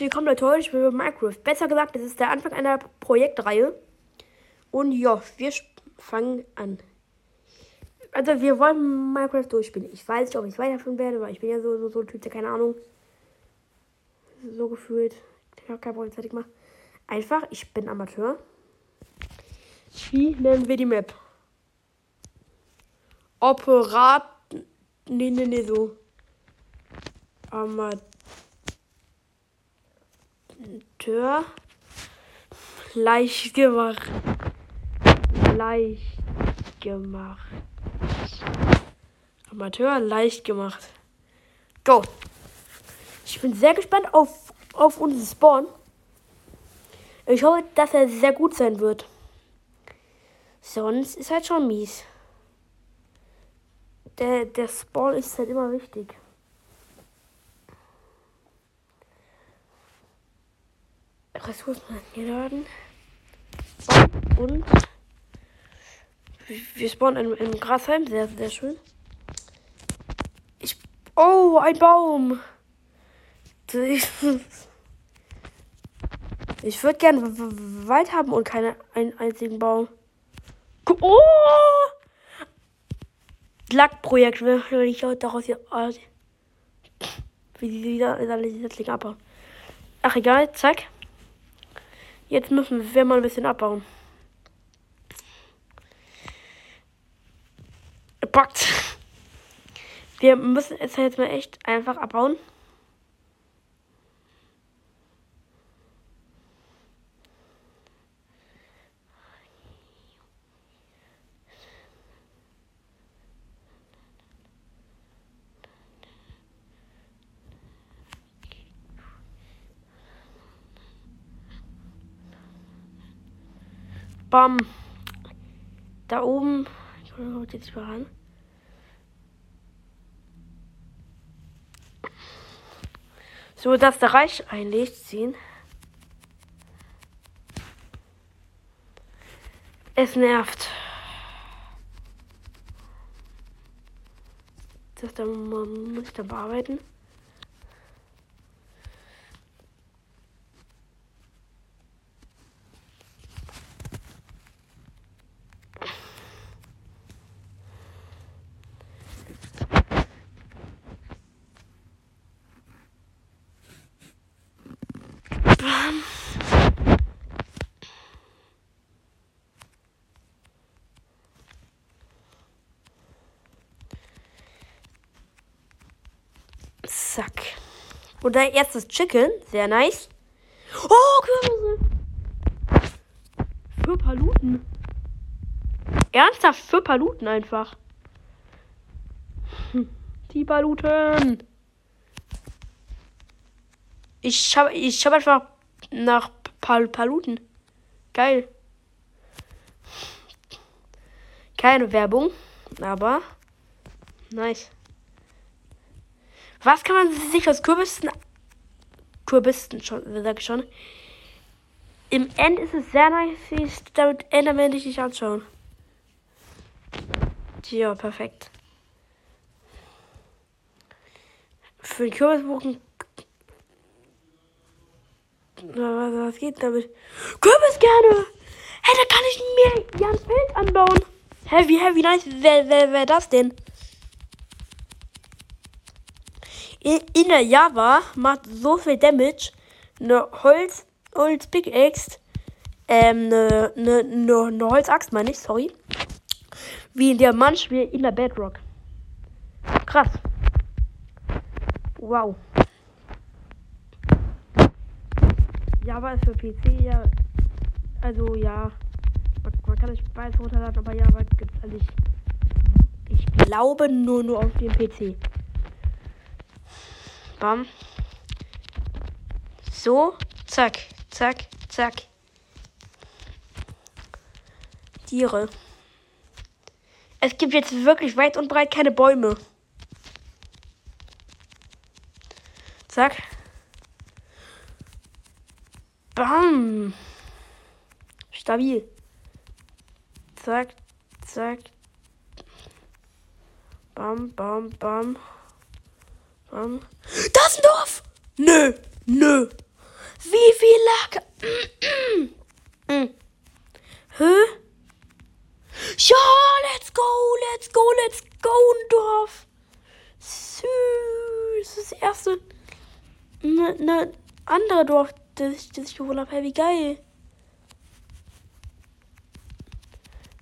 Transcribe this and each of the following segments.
willkommen Leute, heute ich bin Minecraft. Besser gesagt, das ist der Anfang einer Projektreihe. Und ja, wir fangen an. Also wir wollen Minecraft durchspielen. Ich weiß nicht, ob ich weiterführen werde, weil ich bin ja so, so, so ein Typ, der keine Ahnung. So gefühlt. Ich habe kein Problem fertig gemacht. Einfach, ich bin Amateur. Wie nennen wir die Map? Operat. Nee, nee, nee, so. Amateur. Leicht gemacht. Leicht gemacht. Amateur leicht gemacht. Go. Ich bin sehr gespannt auf, auf unseren Spawn. Ich hoffe, dass er sehr gut sein wird. Sonst ist halt schon mies. Der, der Spawn ist halt immer wichtig. Ressourcen geladen. Und wir spawnen im, im Grasheim. Sehr, sehr schön. Ich. Oh, ein Baum. Ich würde gerne Wald haben und keinen einzigen Baum. Oh! Lackprojekt, wenn ich daraus hier. Oh, wie sie wieder Setzling abbauen. Ach egal, zack. Jetzt müssen wir mal ein bisschen abbauen. Packt. Wir müssen es jetzt mal echt einfach abbauen. Bam. Da oben. Ich hole jetzt mal ran. So, dass der Reich einlegt, ziehen. Es nervt. Das da muss ich dann bearbeiten. Zack. Dein erstes Chicken. Sehr nice. Oh, Kürbisse. Für Paluten. Ernsthaft, für Paluten einfach. Hm, die Paluten. Ich habe ich hab einfach nach Pal Paluten. Geil. Keine Werbung, aber nice. Was kann man sich aus Kürbissen. Kürbissen schon, sag ich schon. Im End ist es sehr nice, damit Enderman nicht anschauen. Ja, perfekt. Für den Kürbisbogen. Was, was geht damit? Kürbis gerne! Hey, da kann ich mir ja ein Feld anbauen. Heavy, heavy, nice. Wer, wer, wer das denn? In der Java macht so viel Damage eine Holz, Holz Pickaxe, ähm, eine, eine, eine, eine Holzaxt, meine ich, sorry, wie in der Manchmal in der Bedrock. Krass. Wow. Java ist für PC ja, also ja, man, man kann es beides runterladen, aber Java gibt es eigentlich, ich glaube nur nur auf dem PC. Bam. So, zack, zack, zack. Tiere. Es gibt jetzt wirklich weit und breit keine Bäume. Zack. Bam. Stabil. Zack, zack. Bam, bam, bam. Um. Das ist ein Dorf! Nö, nö. Wie viel Lack? hm. Hä? Ja, let's go, let's go, let's go, Dorf. Süß. Das erste. Ne, ne andere Dorf, das ich, das ich geholt habe. Hey, wie geil.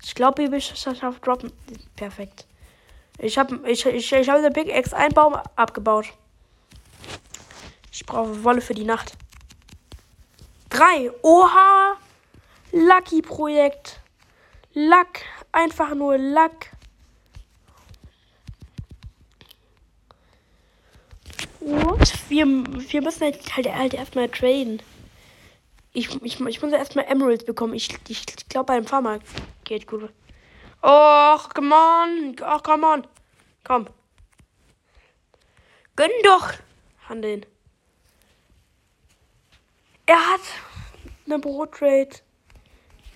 Ich glaube, ich schafft droppen. Perfekt. Ich habe ich, ich, ich hab der Big X einen Baum abgebaut. Ich brauche Wolle für die Nacht. Drei. Oha. Lucky Projekt. Lack. Einfach nur Lack. Und wir, wir müssen halt, halt, halt erstmal traden. Ich, ich, ich muss erstmal Emeralds bekommen. Ich, ich, glaube, beim Farmer geht gut. Och, come on. Ach, come on. Komm. Gönn doch. Handeln. Er hat eine Brottrade.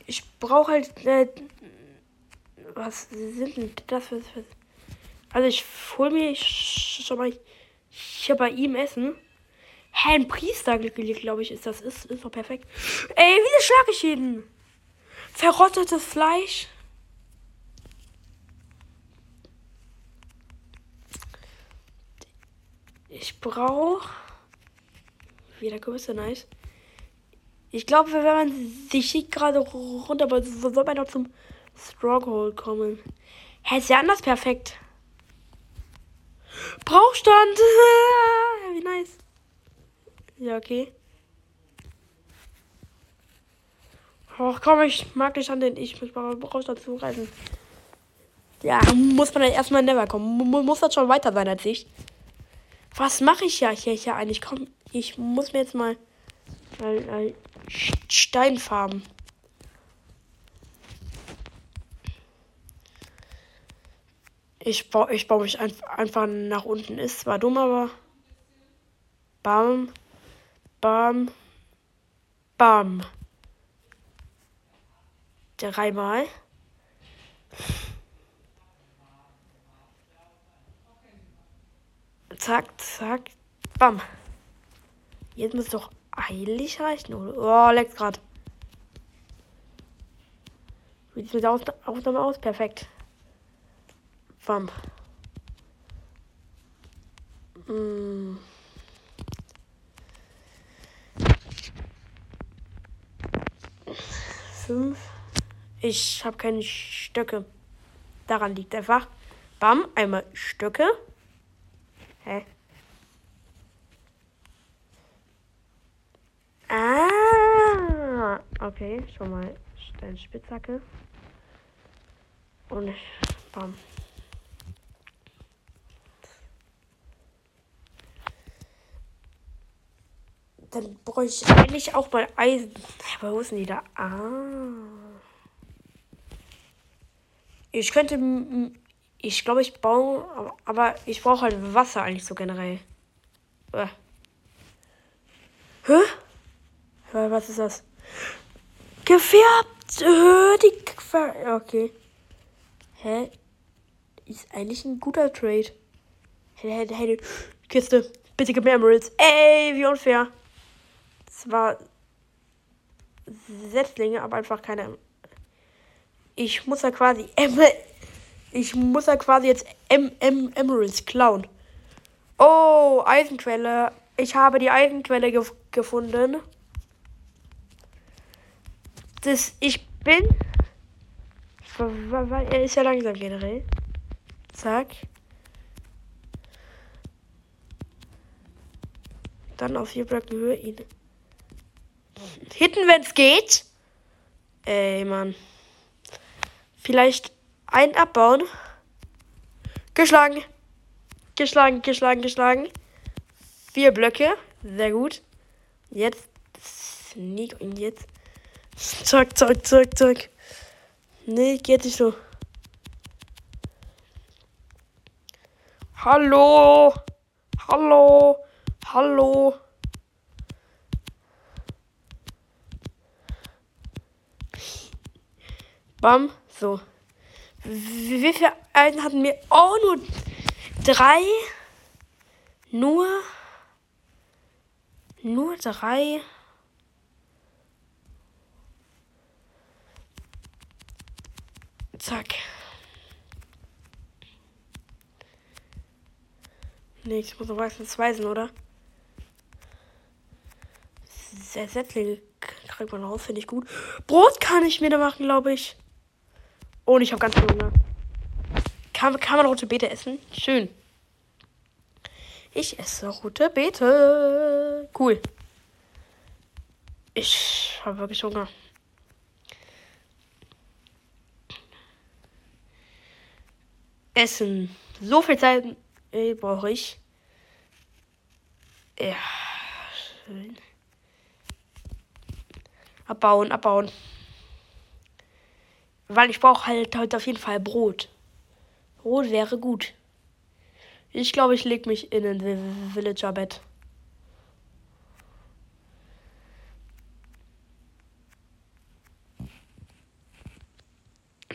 Ich brauche halt. Äh, was sind denn das für. Also, ich hol mir schon mal. Habe bei ihm Essen. Hä, ein Priester, glaube ich, ist das. Ist, ist perfekt. Ey, wie schlage ich ihn? Verrottetes Fleisch. Ich brauche. Wieder Kürbisse, nice. Ich glaube, wenn man sich schickt gerade runter, aber so soll man noch zum Stronghold kommen. Hä, ist ja anders perfekt. Brauchstand. Wie nice. Ja, okay. Ach komm, ich mag nicht an den. Ich muss mal Brauchstand zugreifen. Ja, muss man dann erstmal never kommen. Muss das schon weiter sein als ich. Was mache ich ja hier, hier eigentlich? Komm, ich muss mir jetzt mal, mal, mal Steinfarben. Ich baue, ich baue mich einfach nach unten. Ist zwar dumm, aber. Bam. Bam. Bam. Dreimal. Zack, zack. Bam. Jetzt muss doch eilig reichen, oder? Oh, leckt grad. Wie sieht es mit der Aufnahme aus? Perfekt. Bam. Hm. Fünf. Ich habe keine Stöcke. Daran liegt einfach. Bam, einmal Stöcke. Hä? Ah, okay, schon mal Steinspitzhacke. Und ich, bam. Dann brauche ich eigentlich auch mal Eisen. Aber wo ist denn die da? Ah. Ich könnte ich glaube, ich baue, aber ich brauche halt Wasser eigentlich so generell. Äh. Hä? Was ist das? Gefärbt. Äh, die Gefärbt. Okay. Hä? Ist eigentlich ein guter Trade. Hey, hey, hey, Kiste. Bitte gib mir Emeralds. Ey, wie unfair. Zwar Setzlinge, aber einfach keine. Ich muss ja quasi Emeralds. Ich muss ja quasi jetzt em em Emeralds klauen. Oh, Eisenquelle. Ich habe die Eisenquelle ge gefunden. Das, ich bin. Er ist ja langsam generell. Zack. Dann auf vier Blöcke Höhe ihn. Hitten, wenn es geht. Ey, Mann. Vielleicht ein abbauen. Geschlagen. Geschlagen, geschlagen, geschlagen. Vier Blöcke. Sehr gut. Jetzt Sneak und jetzt. Zack, zack, zack, zack. Nee, geht nicht so. Hallo. Hallo. Hallo. Bam. So. Wie viele Eisen hatten wir? Oh, nur drei. Nur. Nur drei. Zack. Nee, ich muss noch weißen meistens weisen, oder? Sättlinge kriegt man raus, finde ich gut. Brot kann ich mir da machen, glaube ich. Oh, und ich habe ganz Hunger. Kann, kann man rote Beete essen? Schön. Ich esse rote Beete. Cool. Ich habe wirklich Hunger. Essen. So viel Zeit brauche ich. Ja, schön. Abbauen, abbauen. Weil ich brauche halt heute auf jeden Fall Brot. Brot wäre gut. Ich glaube, ich lege mich in ein Villager-Bett.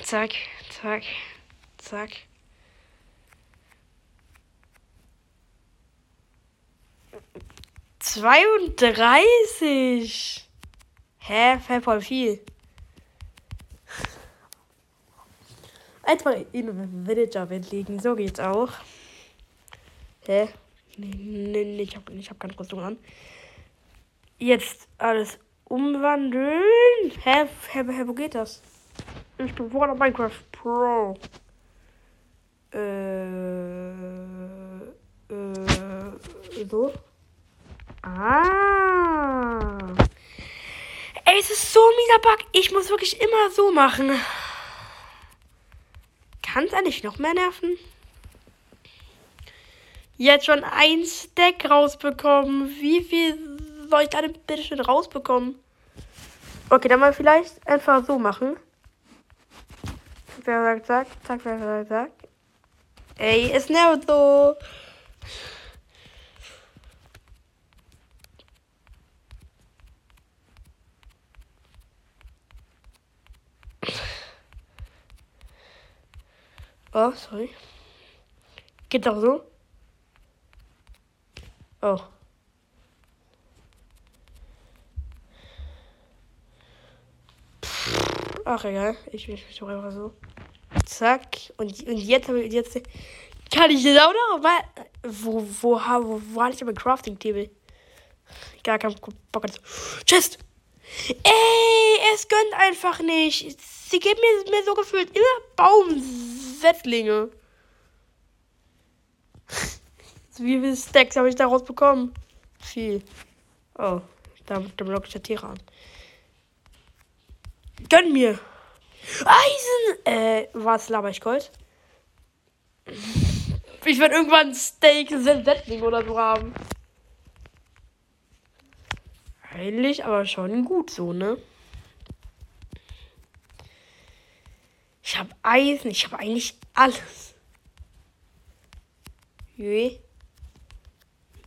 Zack, zack, zack. Zweiunddreißig. Hä? Voll viel. Einfach in Villager-Bett liegen. So geht's auch. Hä? Nee, nee, nee ich habe ich hab keine Rüstung an. Jetzt alles umwandeln. Hä? Hä, hä wo geht das? Ich bin vor der Minecraft Pro. Äh, äh, so. Ah. Ey, es ist so ein mieser Bug. Ich muss wirklich immer so machen. Kann es eigentlich noch mehr nerven? Jetzt schon ein Stack rausbekommen. Wie viel soll ich da denn bitte schön rausbekommen? Okay, dann mal vielleicht einfach so machen. Zack, zack, wer sagt, zack. Ey, es nervt so. Oh, sorry. Geht doch so? Oh. Ach egal, ich will mich doch einfach so. Zack. Und, und jetzt, jetzt kann ich das auch noch mal. Wo, wo, wo, wo hatte ich aber Crafting-Table? Gar kein Bock. Chest! Ey, es gönnt einfach nicht. Sie geben mir, mir so gefühlt immer Baumsetzlinge. Wie viele Stacks habe ich daraus bekommen? Viel. Oh, da, da ich ja Tiere an. Gönn mir! Eisen! Äh, was laber ich Gold? Ich werde irgendwann Steak Settling oder so haben. Eigentlich aber schon gut so, ne? Ich habe Eisen, ich habe eigentlich alles. Jö.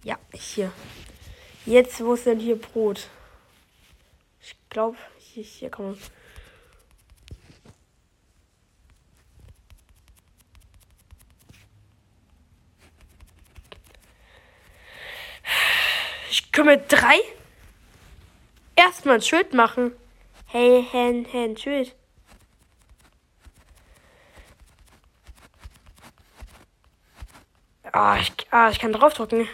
Ja, hier. Jetzt, wo ist denn hier Brot? Ich glaube, hier, hier kann man. Ich kümmere drei. Erstmal ein Schild machen. Hey, hey, ein Schild. Ah, ich, ah, ich kann draufdrücken.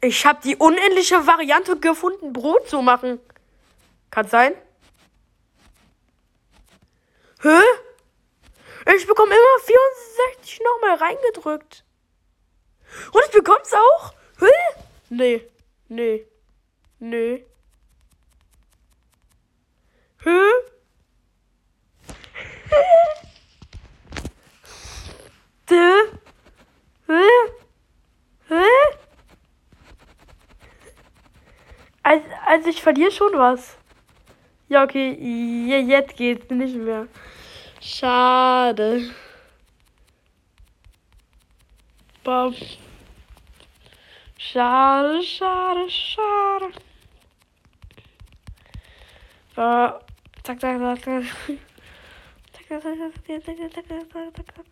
Ich habe die unendliche Variante gefunden, Brot zu machen. Kann sein? Hä? Ich bekomme immer 64 nochmal reingedrückt. Und ich bekomm's auch? Hä? Nee. Nee. Nee. Hä? Hä? Hä? Hä? Also, also ich verliere schon was. Ja, okay, jetzt geht's nicht mehr. Schade. Bam. Schade, schade, schade. Äh, zack, zack, zack, zack. Zack, zack, zack, zack, zack, zack, zack. Zack.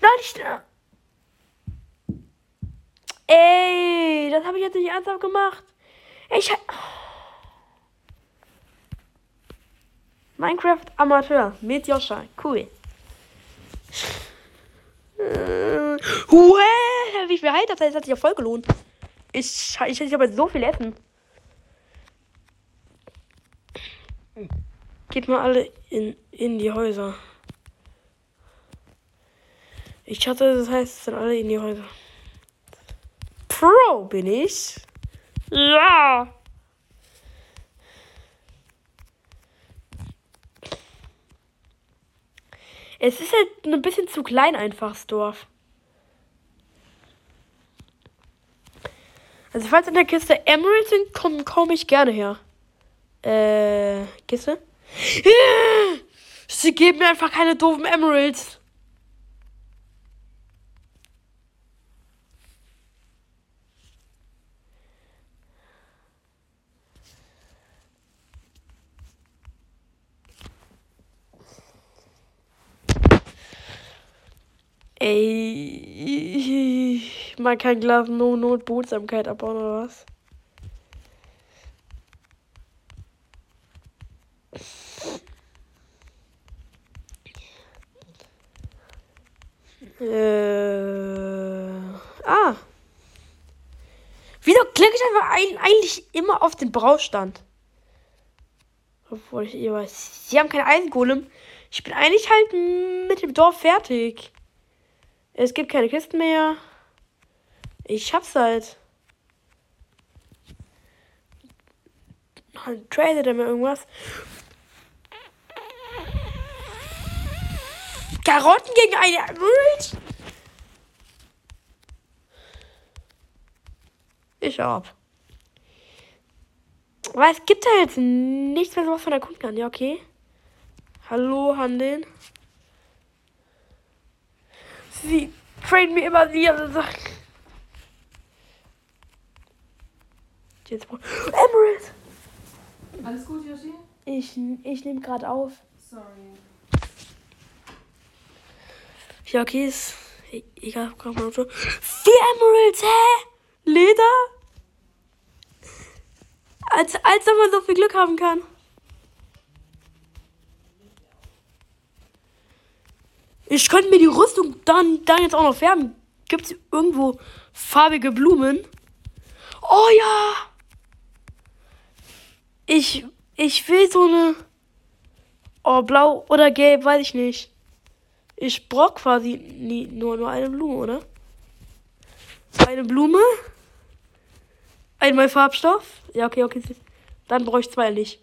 Nein, ich. Ey, das habe ich jetzt nicht ernsthaft gemacht. Ich. Minecraft Amateur mit Joscha. Cool. Äh, wie viel Halt das hat sich ja voll gelohnt. Ich, ich hätte aber so viel Essen. Geht mal alle in, in die Häuser. Ich hatte, das heißt, es sind alle in die Häuser. Pro bin ich. Ja. Es ist halt ein bisschen zu klein einfach, das Dorf. Also falls in der Kiste Emeralds sind, komme komm ich gerne her. Äh, Kiste? Sie geben mir einfach keine doofen Emeralds. Ey, man kann Glas no Not Bootsamkeit abbauen oder was? Äh, ah. Wieso klicke ich einfach ein, eigentlich immer auf den Braustand? Obwohl ich eh weiß. Sie haben keinen Eisengolem. Ich bin eigentlich halt mit dem Dorf fertig. Es gibt keine Kisten mehr. Ich hab's halt. Tradet er mir irgendwas? Karotten gegen eine? Ich hab. Aber es gibt da jetzt nichts mehr, was von der Kunden kann. Ja, okay. Hallo, Handeln. Sie trainen mir immer ihre Sachen. Jetzt Emerald! Alles gut, Yoshi? Ich, ich nehme gerade auf. Sorry. Ja, okay, ist egal. Komm mal so. Vier Emeralds, hä? Leder? Als, als ob man so viel Glück haben kann. Ich könnte mir die Rüstung dann, dann jetzt auch noch färben. Gibt es irgendwo farbige Blumen? Oh ja! Ich, ich will so eine. Oh, blau oder gelb, weiß ich nicht. Ich brauche quasi nie, nur, nur eine Blume, oder? Eine Blume. Einmal Farbstoff. Ja, okay, okay. Dann brauche ich zwei nicht.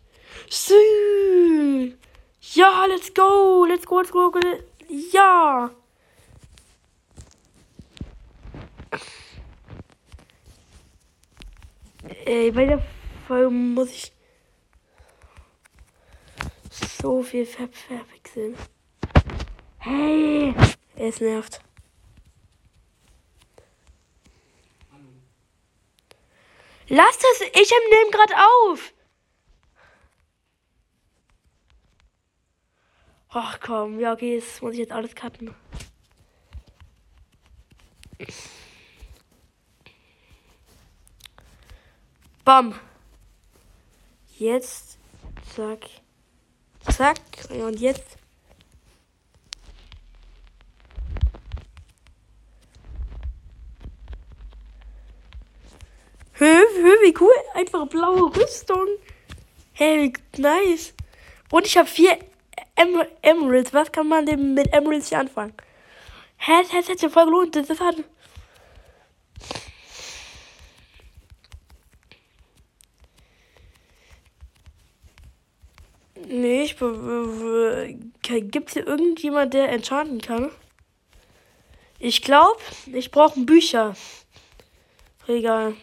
Ja, let's go. Let's go, let's go. Ja. Ey, bei der Folge muss ich so viel ver verwechseln. Hey, es nervt. Lass das, ich nehme gerade auf. Ach komm, ja okay, jetzt muss ich jetzt alles cutten. Bam. Jetzt. Zack. Zack. Und jetzt. Hö, hö, wie cool. Einfach blaue Rüstung. Hey, nice. Und ich habe vier em Emeralds. Was kann man denn mit Emeralds hier anfangen? Hä, das hätte sich voll gelohnt. Das, das hat. Nee, ich. Gibt es hier irgendjemand, der enchanten kann? Ich glaube, ich brauche Bücher. Egal.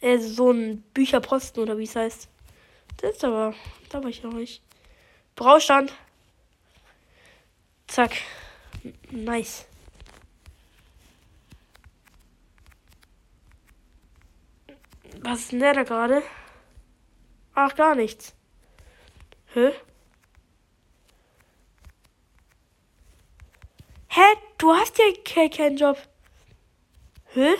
Äh, so ein Bücherposten oder wie es heißt. Das ist aber. Da war ich noch nicht. Braustand. Zack. Nice. Was ist denn der da gerade? Ach, gar nichts. Hä? Hä? Du hast ja ke keinen Job. Hä?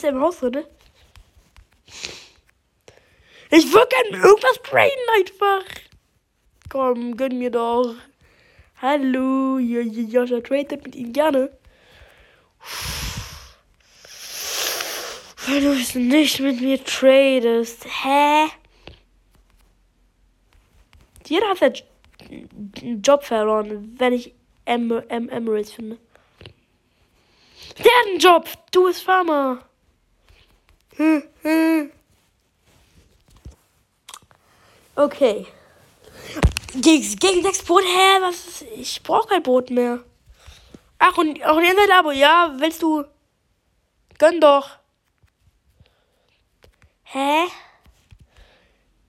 Ist er im Haus? Ich würde gerne irgendwas traden einfach. Komm, gönn mir doch. Hallo, Joscha tradet mit ihm gerne. Wenn du es nicht mit mir tradest. Hä? Jeder hat seinen Job verloren, wenn ich em em Emirates finde. Der hat einen Job. Du bist Farmer. Okay. Gegen, gegen sechs Boot? Hä? Was ist, ich brauche kein Boot mehr. Ach, und auch ein Internet-Abo. Ja, willst du? Gönn doch. Hä?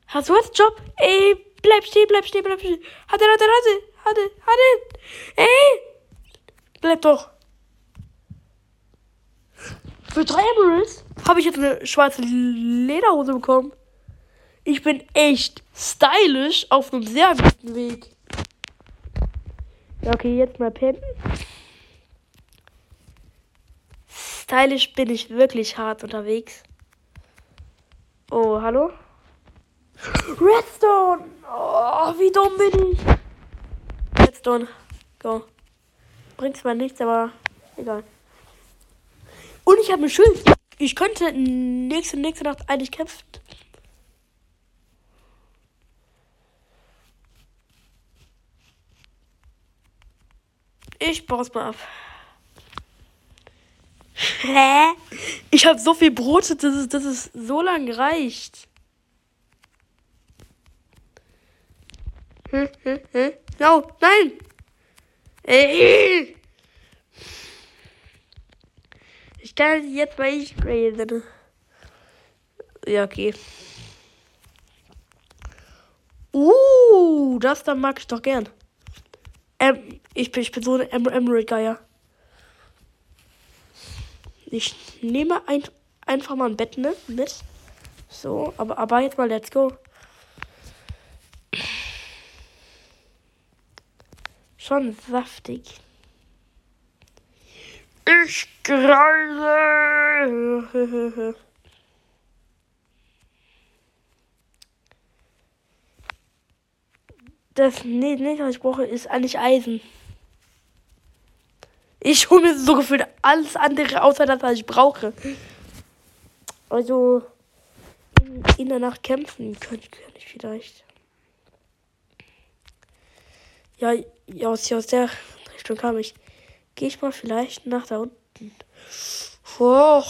Hast du jetzt Job? Ey, bleib stehen, bleib stehen, bleib stehen. Hatte, hatte, hatte, hatte, hatte. Ey! Bleib doch. Für drei Emeralds habe ich jetzt eine schwarze Lederhose bekommen. Ich bin echt stylisch auf einem sehr guten Weg. Ja, okay, jetzt mal pennen. Stylisch bin ich wirklich hart unterwegs. Oh, hallo? Redstone! Oh, wie dumm bin ich? Redstone, go. Bringt zwar nichts, aber egal. Und ich habe ein Schild. Ich könnte nächste, nächste Nacht eigentlich kämpfen. Ich baue es mal ab. Hä? Ich habe so viel Brote, dass es, dass es so lang reicht. Hm, hm, hm. No, nein! Ey. Ich kann jetzt mal nicht reden. Ja, okay. Uh, das da mag ich doch gern. Ähm, ich bin, ich bin so ein em Emerald Geier. Ich nehme ein, einfach mal ein Bett ne, mit. So, aber, aber jetzt mal let's go. Schon saftig. Ich greise. Das nee, nicht, was ich brauche, ist eigentlich Eisen. Ich hole mir so gefühlt alles andere außer das, was ich brauche. Also in, der Nacht kämpfen könnte könnte ich vielleicht. Ja, ja, aus, aus der Richtung kam ich. Gehe ich mal vielleicht nach da unten. Oh.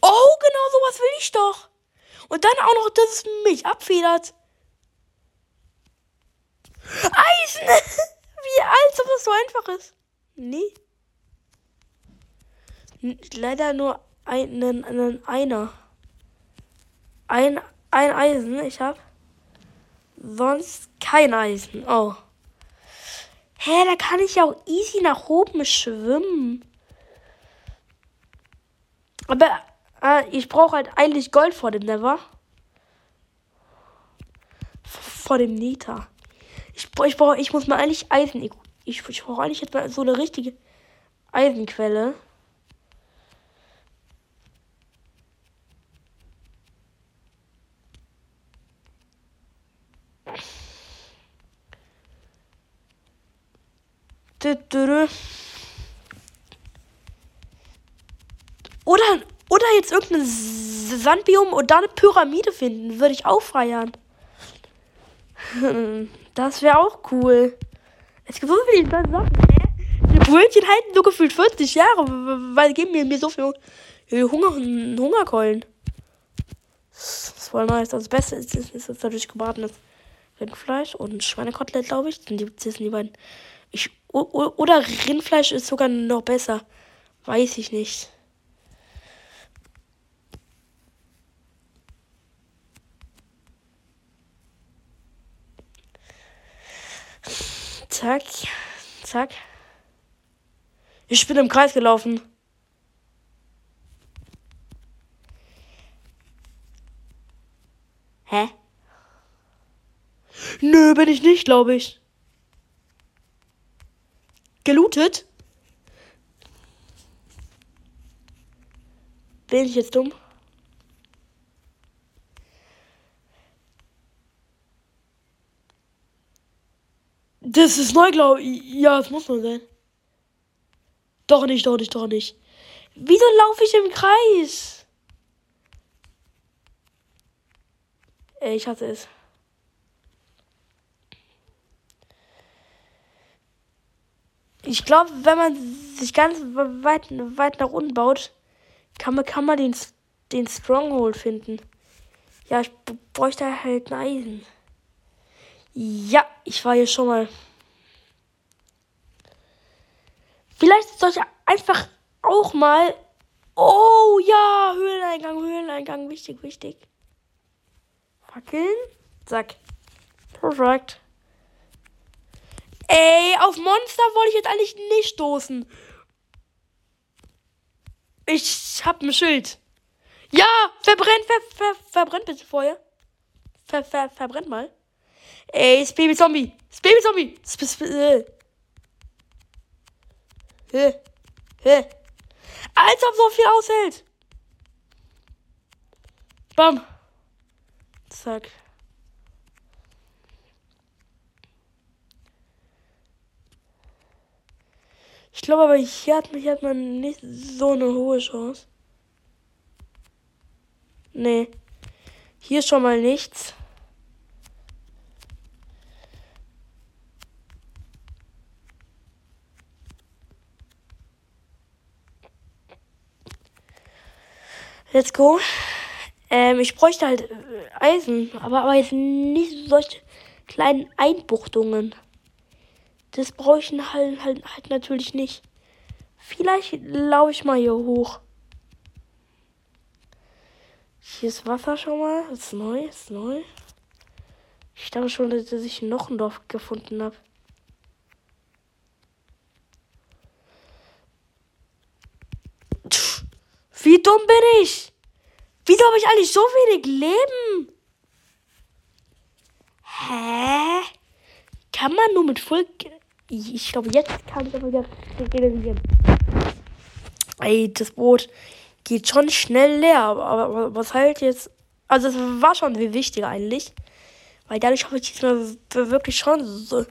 oh, genau sowas will ich doch. Und dann auch noch, dass es mich abfedert. Eisen! Wie als ob es so einfach ist. Nee. Leider nur einen, einen einer. Ein, ein Eisen, ich hab. Sonst kein Eisen. Oh. Hä, da kann ich ja auch easy nach oben schwimmen. Aber äh, ich brauche halt eigentlich Gold vor dem Never. Vor dem Nita. Ich, ich, ich muss mal eigentlich Eisen. Ich, ich brauche eigentlich jetzt mal so eine richtige Eisenquelle. Oder, oder jetzt irgendein Sandbiom und da eine Pyramide finden. Würde ich auch feiern. Das wäre auch cool. Es gibt so viele Sachen? Wo Brötchen halten so gefühlt 40 Jahre, weil geben mir, mir so viel Hunger, Hungerkeulen. Das ist voll nice. Das Beste ist, ist, ist natürlich gebratenes Rindfleisch und Schweinekotelett, glaube ich. Sind die, das sind die beiden. Ich, oder Rindfleisch ist sogar noch besser. Weiß ich nicht. Zack, zack. Ich bin im Kreis gelaufen. Hä? Nö, bin ich nicht, glaube ich. Gelootet? Bin ich jetzt dumm? Das ist neu, glaube ich. Ja, das muss man sein. Doch nicht, doch nicht, doch nicht. Wieso laufe ich im Kreis? Ey, ich hatte es. Ich glaube, wenn man sich ganz weit, weit nach unten baut, kann man, kann man den, den Stronghold finden. Ja, ich bräuchte halt ein Eisen. Ja, ich war hier schon mal. Vielleicht soll ich einfach auch mal. Oh ja, Höhleneingang, Höhleneingang, wichtig, wichtig. Fackeln. Zack. Perfekt. Ey, auf Monster wollte ich jetzt eigentlich nicht stoßen. Ich hab ein Schild. Ja, verbrennt, ver, ver, verbrennt bitte vorher. Ver, ver, verbrennt mal. Ey, das Baby-Zombie. Das Baby-Zombie. Äh. Hä? Hä? Als ob so viel aushält. Bam. Zack. Ich glaube aber, hier hat, hier hat man nicht so eine hohe Chance. Nee. Hier schon mal nichts. Let's go. Ähm, ich bräuchte halt äh, Eisen, aber, aber jetzt nicht solche kleinen Einbuchtungen. Das brauche ich halt, halt, halt natürlich nicht. Vielleicht laufe ich mal hier hoch. Hier ist Wasser schon mal. Ist neu, ist neu. Ich dachte schon, dass ich noch ein Dorf gefunden habe. Wie dumm bin ich? Wieso habe ich eigentlich so wenig Leben? Hä? Kann man nur mit Full. Ich glaube, jetzt kann ich aber wieder regenerieren. Ey, das Boot geht schon schnell leer. Aber, was halt jetzt. Also, es war schon viel wichtiger eigentlich. Weil dadurch habe ich jetzt mal wirklich schon so,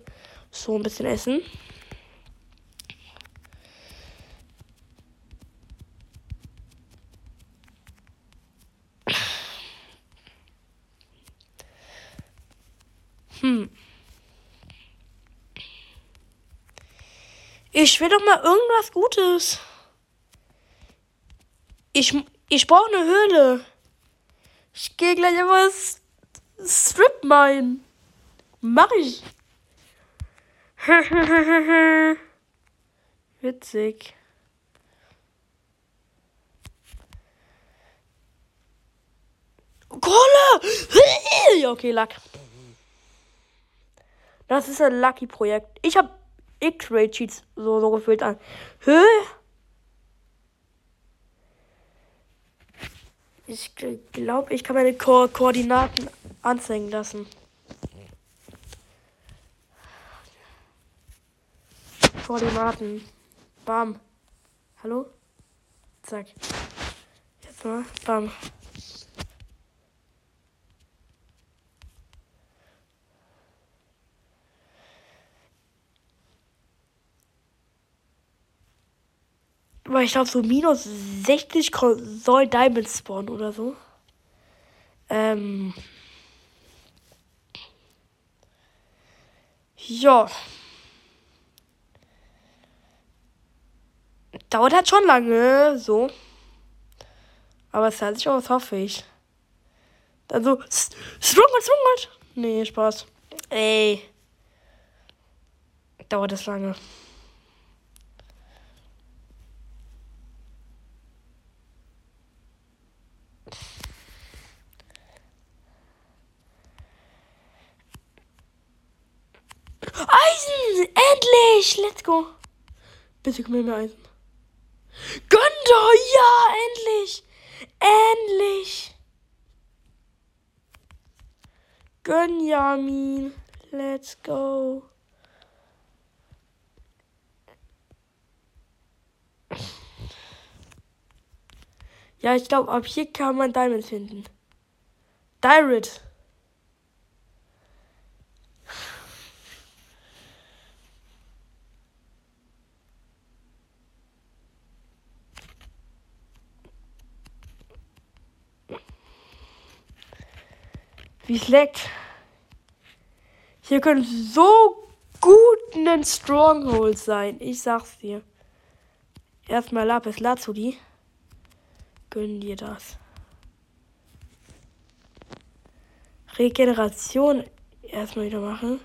so ein bisschen Essen. Hm. Ich will doch mal irgendwas Gutes. Ich, ich brauche eine Höhle. Ich gehe gleich etwas Strip mine. Mach ich. Witzig. Kohle! Okay, Lack. Das ist ein Lucky-Projekt. Ich habe X-Ray-Cheats so, so gefühlt an. Hä? Ich glaube, ich kann meine Ko Koordinaten anzeigen lassen. Koordinaten. Bam. Hallo? Zack. Jetzt mal. Bam. Weil ich glaube, so minus 60 soll Diamonds spawnen oder so. Ähm. Ja. Dauert halt schon lange, so. Aber es hat sich aus, hoffe ich. Also, Stronghold, Stronghold. Nee, Spaß. Ey. Dauert das lange. Eisen! Endlich! Let's go! Bitte komm mir mehr Eisen. Günther! Ja, endlich! Endlich! Gönjamin! Let's go! Ja, ich glaube, ab hier kann man Diamonds finden. Direct. Wie es leckt. Hier können so gut ein Stronghold sein. Ich sag's dir. Erstmal Lapis Lazuli. Gönn dir das. Regeneration erstmal wieder machen.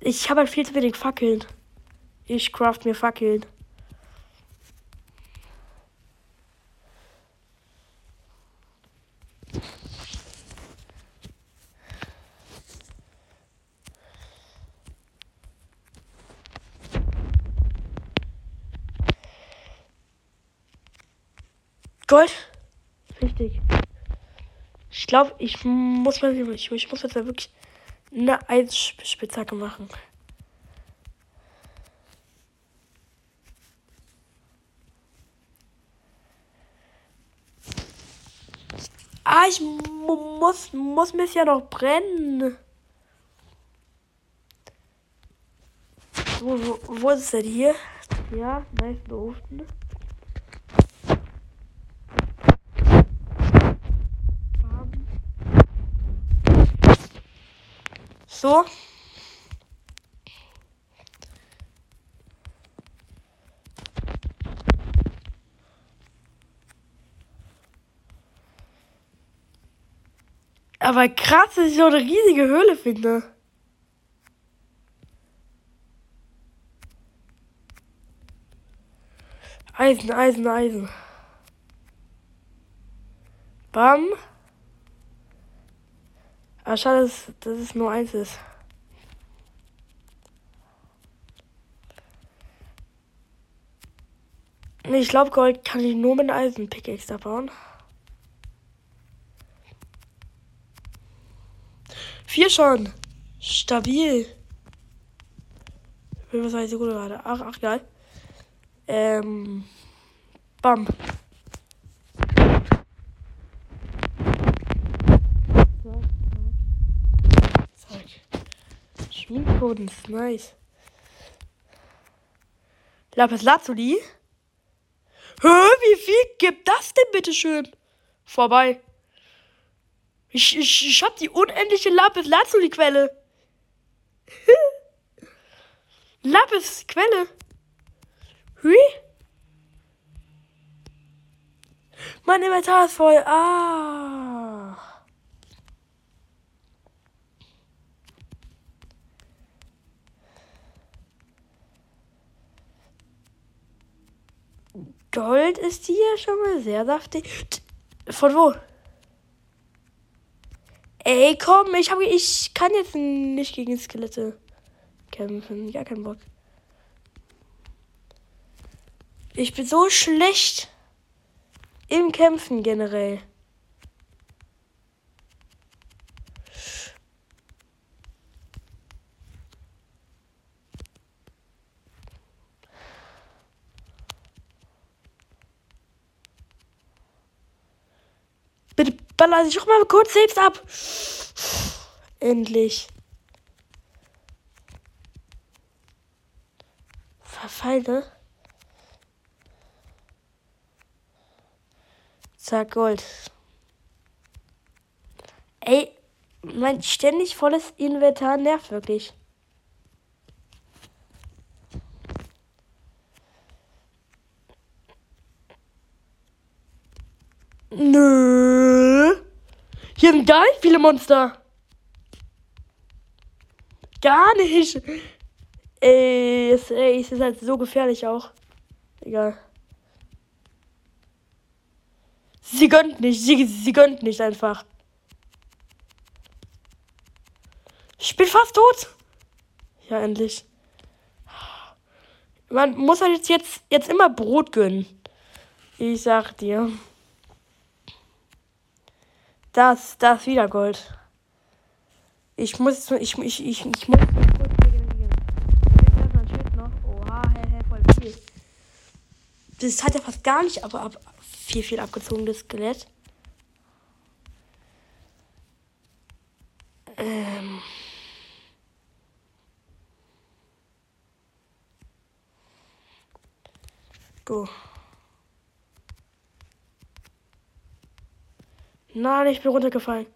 Ich habe halt viel zu wenig Fackeln. Ich craft mir Fackeln. Gold. Richtig. Ich glaube, ich muss mal, ich, ich muss jetzt wirklich eine Eisspitzhacke machen. Ah, ich muss, muss mir ja noch brennen. Wo, wo, wo ist es denn hier? Ja, nice, da unten. So. Aber krass, dass ich so eine riesige Höhle finde. Eisen, Eisen, Eisen. Bam. Aber schade, dass, dass es nur eins ist. Nee, ich glaube, Gold kann ich nur mit Eisen-Pickaxe bauen. Vier schon. Stabil. Was war die Sekunde gerade? Ach, ach, geil. Ähm. Bam. Ist nice. Lapis Lazuli? Hä, wie viel gibt das denn bitte schön? Vorbei. Ich, ich, ich hab die unendliche Lapis Lazuli Quelle. Lapis Quelle. Hui? Mein Inventar ist voll. Ah. Gold ist hier schon mal sehr saftig. Von wo? Ey, komm, ich, hab, ich kann jetzt nicht gegen Skelette kämpfen. Gar keinen Bock. Ich bin so schlecht im Kämpfen generell. Bitte baller sich doch mal kurz selbst ab. Endlich. Verfeile. Zack, Gold. Ey, mein ständig volles Inventar nervt wirklich. Nö. Hier sind gar nicht viele Monster. Gar nicht. Ey, es, ey, es ist halt so gefährlich auch. Egal. Sie gönnt nicht. Sie, sie gönnt nicht einfach. Ich bin fast tot. Ja, endlich. Man muss halt jetzt, jetzt, jetzt immer Brot gönnen. Ich sag dir. Das, das wieder Gold. Ich muss, ich, ich, ich, ich muss. Jetzt. Das hat ja fast gar nicht, aber ab, viel, viel abgezogen, das Skelett. Ähm. Go. Nein, ich bin runtergefallen.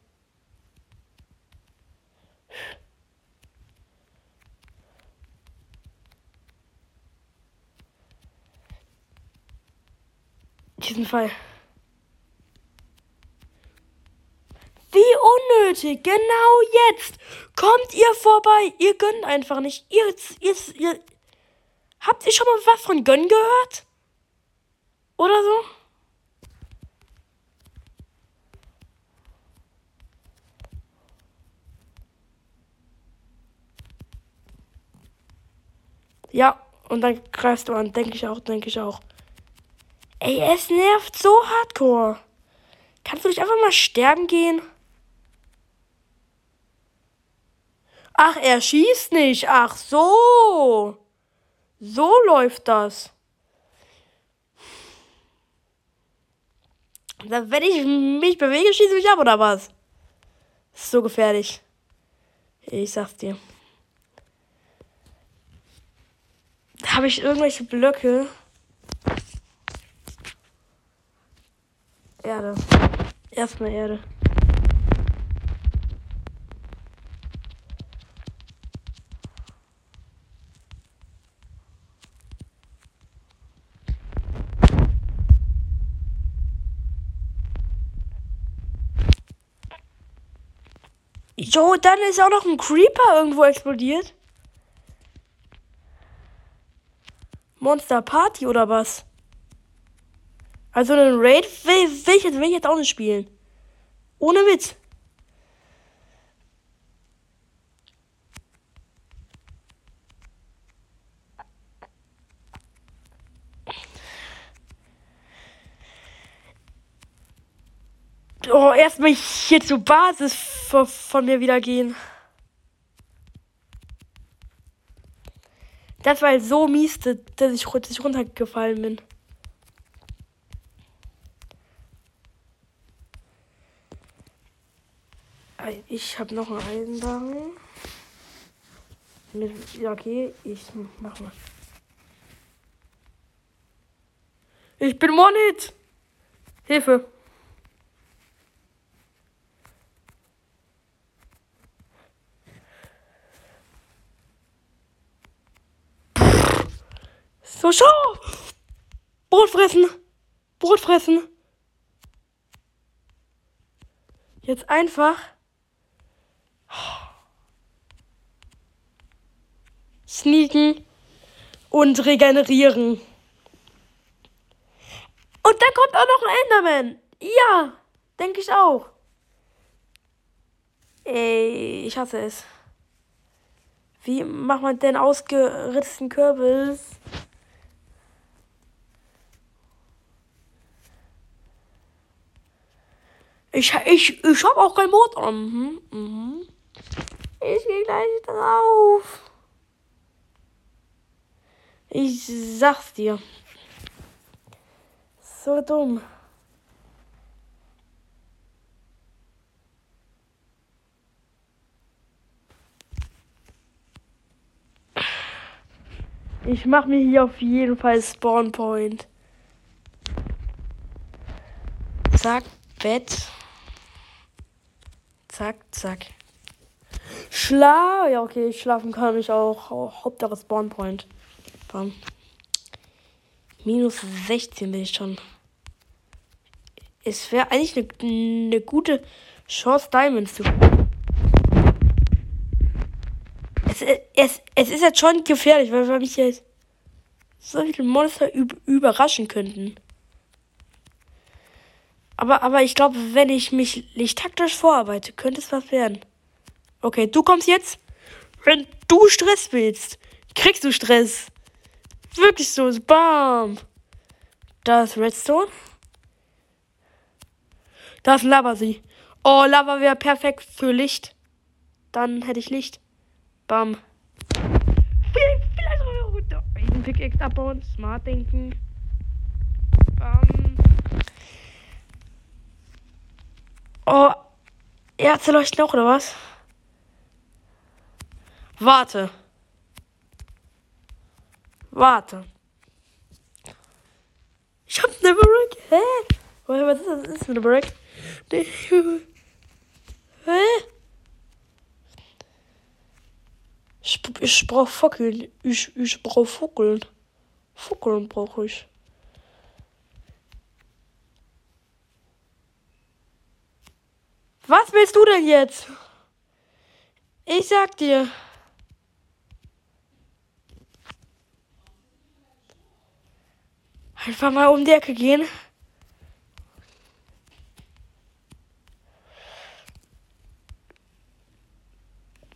Diesen Fall. Wie unnötig. Genau jetzt. Kommt ihr vorbei. Ihr gönnt einfach nicht. Ihr, ihr, ihr. Habt ihr schon mal was von Gönnen gehört? Oder so? Ja, und dann greifst du an. Denke ich auch, denke ich auch. Ey, es nervt so hardcore. Kannst du nicht einfach mal sterben gehen? Ach, er schießt nicht. Ach so. So läuft das. Wenn ich mich bewege, schieße ich mich ab, oder was? So gefährlich. Ich sag's dir. Habe ich irgendwelche Blöcke? Erde. Erstmal Erde. Jo, dann ist auch noch ein Creeper irgendwo explodiert. Monster Party oder was? Also einen Raid will, will, ich, will ich jetzt auch nicht spielen. Ohne Witz. Oh, erstmal hier zur Basis von mir wieder gehen. Das war so mies, dass ich, dass ich runtergefallen bin. Ich habe noch einen Eisenbarren. Ja, okay, ich mach mal. Ich bin Monit! Hilfe! So, schau! Brot fressen! Brot fressen! Jetzt einfach. Sneaken und regenerieren. Und dann kommt auch noch ein Enderman. Ja, denke ich auch. Ey, ich hasse es. Wie macht man denn ausgeritzten Kürbis? Ich, ich, ich hab auch kein an. Mhm, mhm. Ich gehe gleich drauf. Ich sag's dir. So dumm. Ich mach mir hier auf jeden Fall Spawn Point. Zack, Bett. Zack, zack. Schla. Ja, okay, schlafen kann ich auch. Hauptsache Spawn Point. Bam. Minus 16 bin ich schon. es wäre eigentlich eine ne gute Chance, Diamonds zu. Es, es, es ist jetzt schon gefährlich, weil wir mich jetzt so viele Monster überraschen könnten. Aber, aber ich glaube, wenn ich mich nicht taktisch vorarbeite, könnte es was werden. Okay, du kommst jetzt. Wenn du Stress willst, kriegst du Stress. Wirklich so. Bam. Da ist Redstone. Da ist Lava sie. Oh, Lava wäre perfekt für Licht. Dann hätte ich Licht. Bam. Vielleicht, vielleicht runter. Pickaxe abbauen. Smart denken. Bam. Oh. Ärzte leuchten auch, oder was? Warte. Warte. Ich hab eine Brick. Hä? Was ist das? Was ist eine Brick? Hä? Ich, ich brauch Fackeln. Ich, ich brauch Fackeln. Fackeln brauche ich. Was willst du denn jetzt? Ich sag dir. Einfach mal um die Ecke gehen.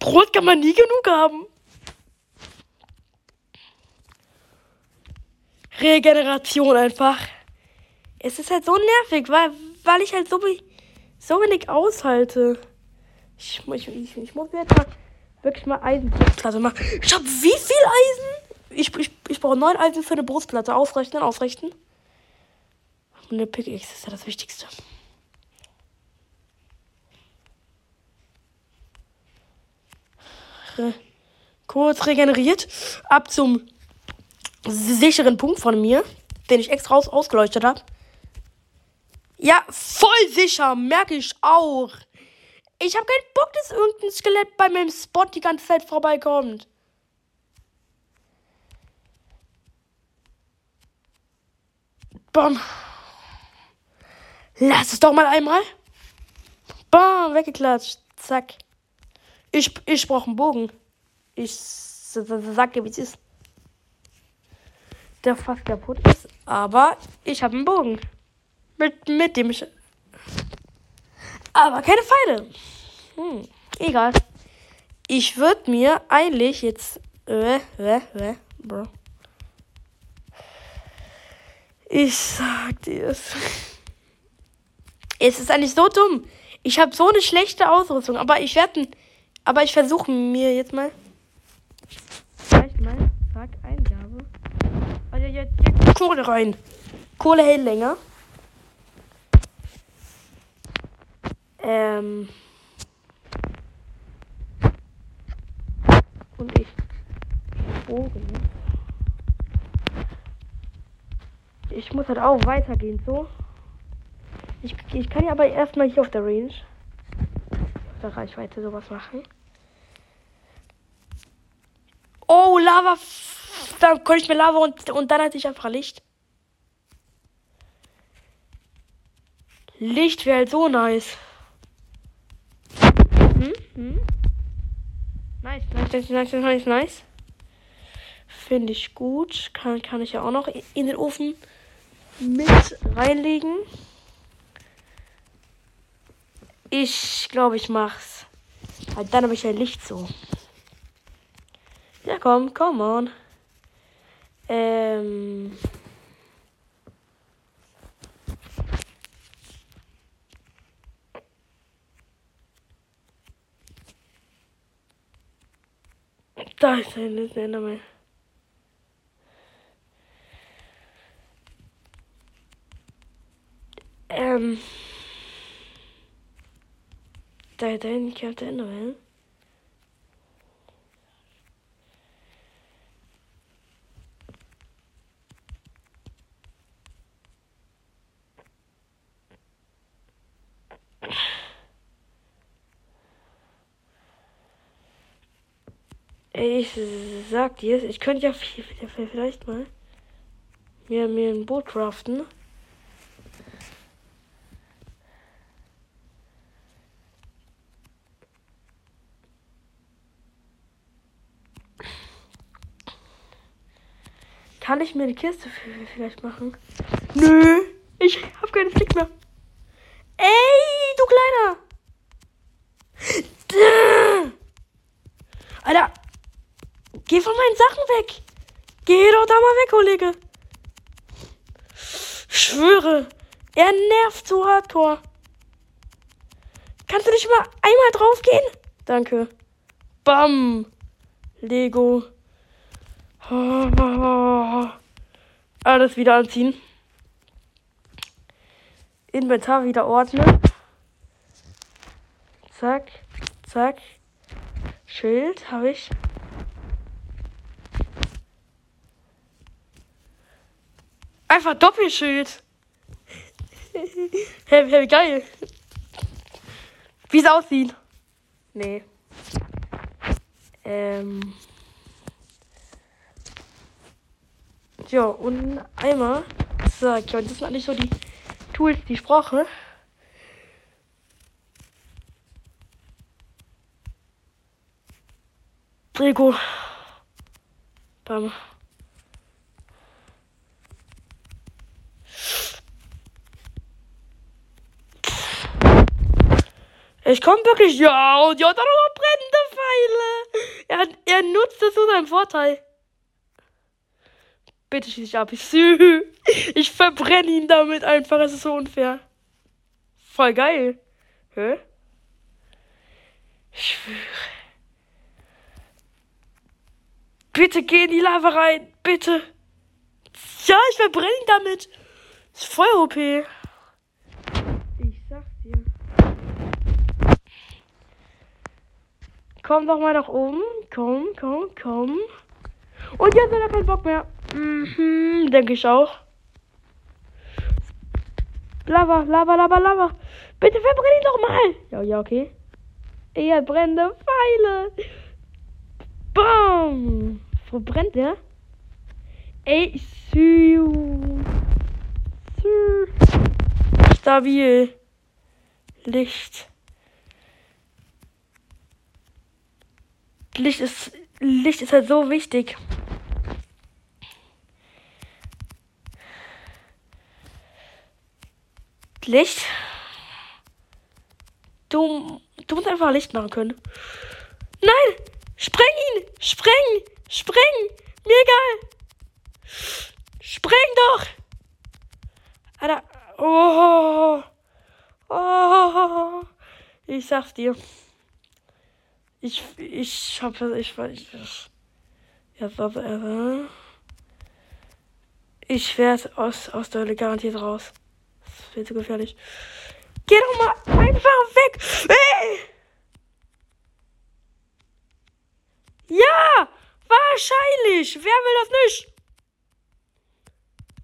Brot kann man nie genug haben. Regeneration einfach. Es ist halt so nervig, weil, weil ich halt so, so wenig aushalte. Ich, ich, ich, ich muss mir jetzt mal wirklich mal Eisenplatte machen. Ich habe wie viel Eisen? Ich, ich, ich brauche neun Eisen für eine Brustplatte. Ausrechnen, ausrechnen. Eine Pickaxe ist ja das Wichtigste. kurz regeneriert. Ab zum sicheren Punkt von mir, den ich extra aus ausgeleuchtet habe. Ja, voll sicher, merke ich auch. Ich habe keinen Bock, dass irgendein Skelett bei meinem Spot die ganze Zeit vorbeikommt. Bam. Lass es doch mal einmal. Bam, weggeklatscht. Zack. Ich, ich brauche einen Bogen. Ich sag dir, wie es ist. Der fast kaputt ist. Aber ich habe einen Bogen. Mit, mit dem ich. Aber keine Pfeile. Hm, egal. Ich würde mir eigentlich jetzt. Äh, äh, äh, bro. Ich sag dir es. Es ist eigentlich so dumm. Ich habe so eine schlechte Ausrüstung, aber ich werde aber ich versuche mir jetzt mal. Vielleicht mal. Sag Eingabe. Also jetzt, jetzt Kohle rein. Kohle hält länger. Ähm. Und ich. Bogen. Ich muss halt auch weitergehen, so. Ich, ich kann ja aber erstmal hier auf der Range der Reichweite sowas machen. Oh, Lava. Dann konnte ich mir Lava und, und dann hatte ich einfach Licht. Licht wäre halt so nice. Hm? Hm? Nice, nice, nice, nice, nice. Finde ich gut. Kann, kann ich ja auch noch in den Ofen mit reinlegen. Ich glaube, ich mach's. Weil dann habe ich ein Licht so. Ja, komm, come on. Ähm. Da ist ein Enderman. Ähm. Da, da hinten kämpft der Enderman. Ich sag dir, ich könnte ja vielleicht mal mir, mir ein Boot craften. Kann ich mir eine Kiste vielleicht machen? Nö, ich hab keinen Flick mehr. Ey, du Kleiner! Alter! Geh von meinen Sachen weg. Geh doch da mal weg, Kollege. schwöre, er nervt so hardcore. Kannst du nicht mal einmal draufgehen? Danke. Bam. Lego. Alles wieder anziehen. Inventar wieder ordnen. Zack, zack. Schild habe ich. Einfach Doppelschild. hey, hey, geil. Wie es aussieht. Nee. Ähm. Ja, und einmal. Sag, ja, das sind eigentlich so die Tools, die ich brauche. Lego. Bam. Ich komme wirklich. Ja, und ja, da noch brennende Pfeile. Er, er nutzt es zu seinem Vorteil. Bitte schieß ich ab. Ich, ich verbrenne ihn damit einfach. Es ist so unfair. Voll geil. Hä? Ich schwöre. Bitte geh in die Lava rein. Bitte. Ja, ich verbrenne ihn damit. ist voll OP. Komm doch mal nach oben. Komm, komm, komm. Und jetzt hat er keinen Bock mehr. Mhm, denke ich auch. Lava, Lava, Lava, Lava. Bitte verbrenn ihn doch mal. Ja, ja, okay. Er brennende Pfeile. Bam. Brennt der? Ey, Sü. Stabil. Licht. Licht ist, Licht ist halt so wichtig. Licht. Du, du musst einfach Licht machen können. Nein! Spreng ihn! Spreng! Spreng! Mir egal! Spreng doch! Alter. Oh. Oh. Ich sag's dir. Ich, ich hab, ich, ich, ich, ich werde aus, aus der Hölle garantiert raus viel zu gefährlich. Geh doch mal einfach weg. Ey! Ja, wahrscheinlich. Wer will das nicht?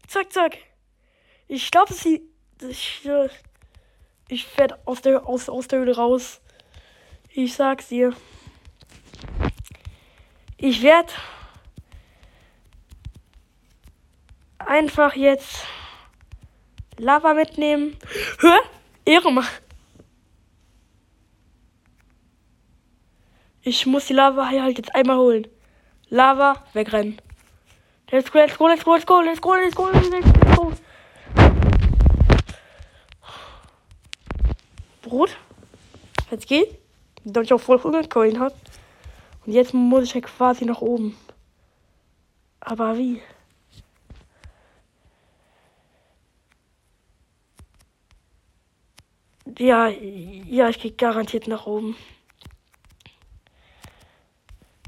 Zack, zack. Ich glaube, sie. Ich, ich werde aus der, aus, aus der Höhle raus. Ich sag's dir. Ich werde einfach jetzt Lava mitnehmen. Ehre mal. Ich muss die Lava hier halt jetzt einmal holen. Lava, wegrennen. Let's go, let's go, let's go, let's go, let's go, let's go, let's go. Brot. Jetzt geht. Damit ich auch voll 100 Coin habe. Und jetzt muss ich ja quasi nach oben. Aber wie? Ja, ja, ich gehe garantiert nach oben.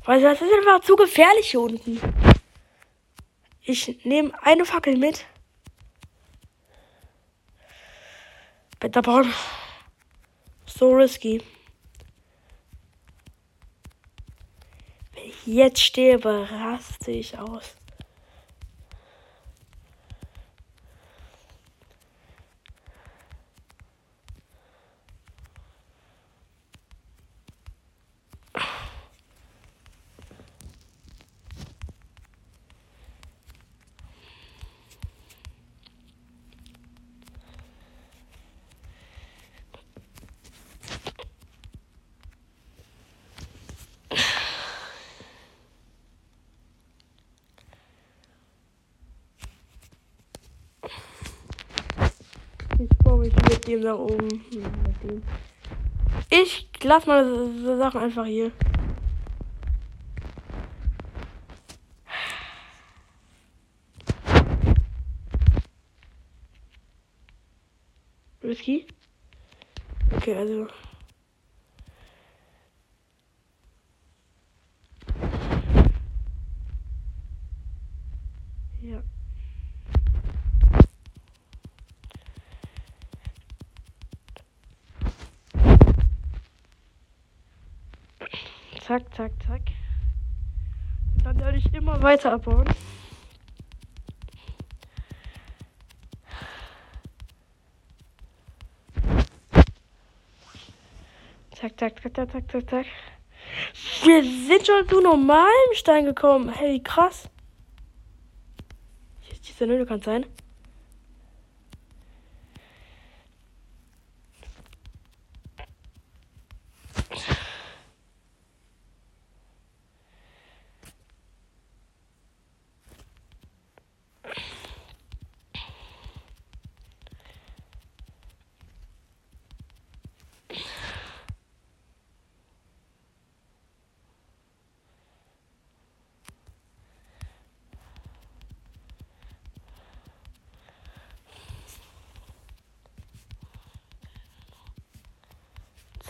Weil das ist einfach zu gefährlich hier unten. Ich nehme eine Fackel mit. Better bauen. So risky. Wenn ich jetzt sterbe, raste ich aus. Dem da oben. Ich lass mal so Sachen einfach hier. Whisky? Okay, also. Ja. Zack, zack, zack. Dann werde ich immer weiter abbauen. Zack, zack, zack, zack, zack, zack, zack. Wir sind schon zu normalem Stein gekommen. Hey, krass. Hier ist dieser Nöte kann sein.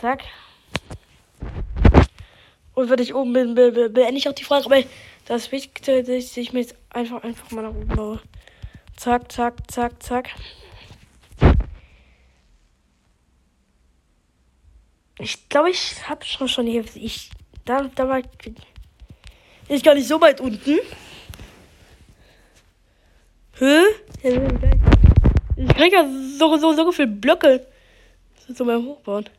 Zack. Und wenn ich oben bin, be be beende ich auch die Frage. Aber das Wichtigste ist, dass ich mich einfach, einfach mal nach oben baue. Zack, zack, zack, zack. Ich glaube, ich habe schon schon hier. Ich, da, da war ich gar nicht so weit unten. Hä? Ich krieg ja so, so, so viele Blöcke. So beim Hochbauen.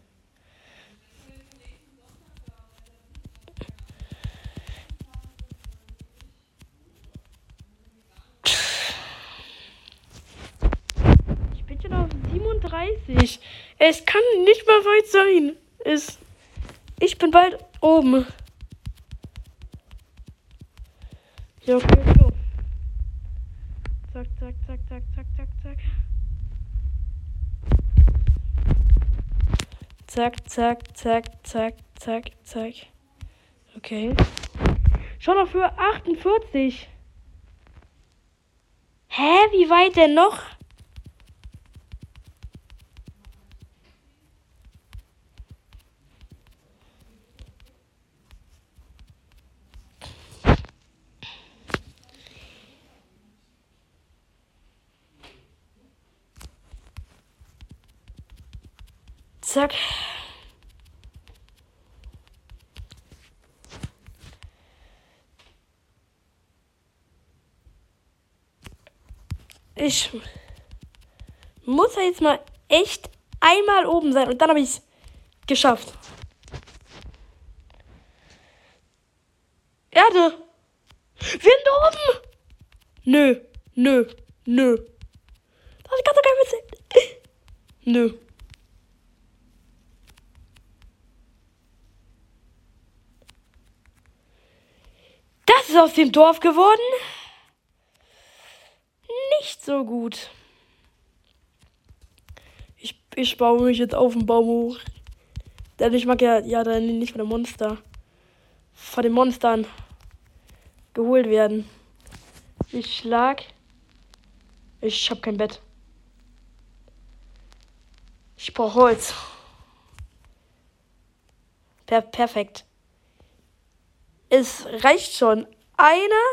37. Es kann nicht mehr weit sein. Es, ich bin bald oben. Ja, okay, so. Zack, zack, zack, zack, zack, zack, zack. Zack, zack, zack, zack, zack, zack. Okay. Schon noch für 48. Hä, wie weit denn noch? Zack. Ich muss ja jetzt mal echt einmal oben sein und dann habe ich es geschafft. Erde. Wir sind oben. Nö, nö, nö. Das doch kein Witz sein. Nö. Das ist aus dem Dorf geworden. Nicht so gut. Ich, ich baue mich jetzt auf den Baum hoch. Denn ich mag ja, ja dann nicht von den Monster. Von den Monstern geholt werden. Ich schlag. Ich hab kein Bett. Ich brauche Holz. Per perfekt. Es reicht schon. Einer.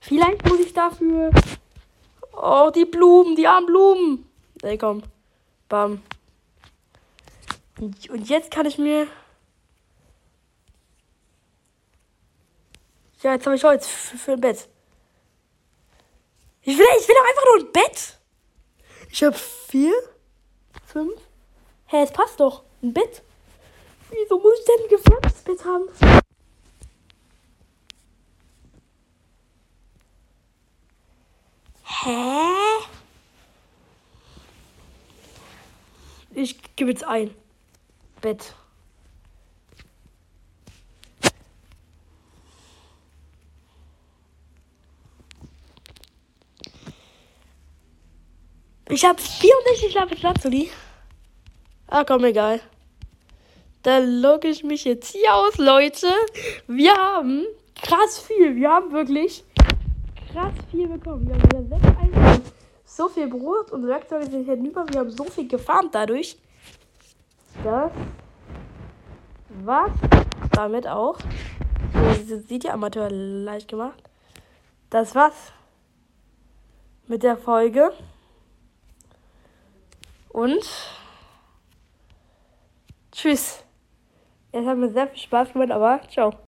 Vielleicht muss ich dafür. Oh, die Blumen, die armen Blumen. Ey, komm. Bam. Und jetzt kann ich mir. Ja, jetzt habe ich Holz für, für ein Bett. Ich will, ich will doch einfach nur ein Bett. Ich habe vier, fünf. Hä, es passt doch. Ein Bett. Wieso muss ich denn ein gefärbtes Bett haben? Hä? Ich gebe jetzt ein. Bett. Ich habe 64 Lapis Lazuli. Ah, komm, egal. Dann logge ich mich jetzt hier aus, Leute. Wir haben krass viel. Wir haben wirklich krass viel bekommen. Wir haben wieder sechs Eisen, so viel Brot und Werkzeuge sind hinüber. Wir haben so viel gefarmt dadurch. Das war's damit auch. So, sieht ja Amateur leicht gemacht. Das war's mit der Folge. Und tschüss. Es hat mir sehr viel Spaß gemacht, aber ciao.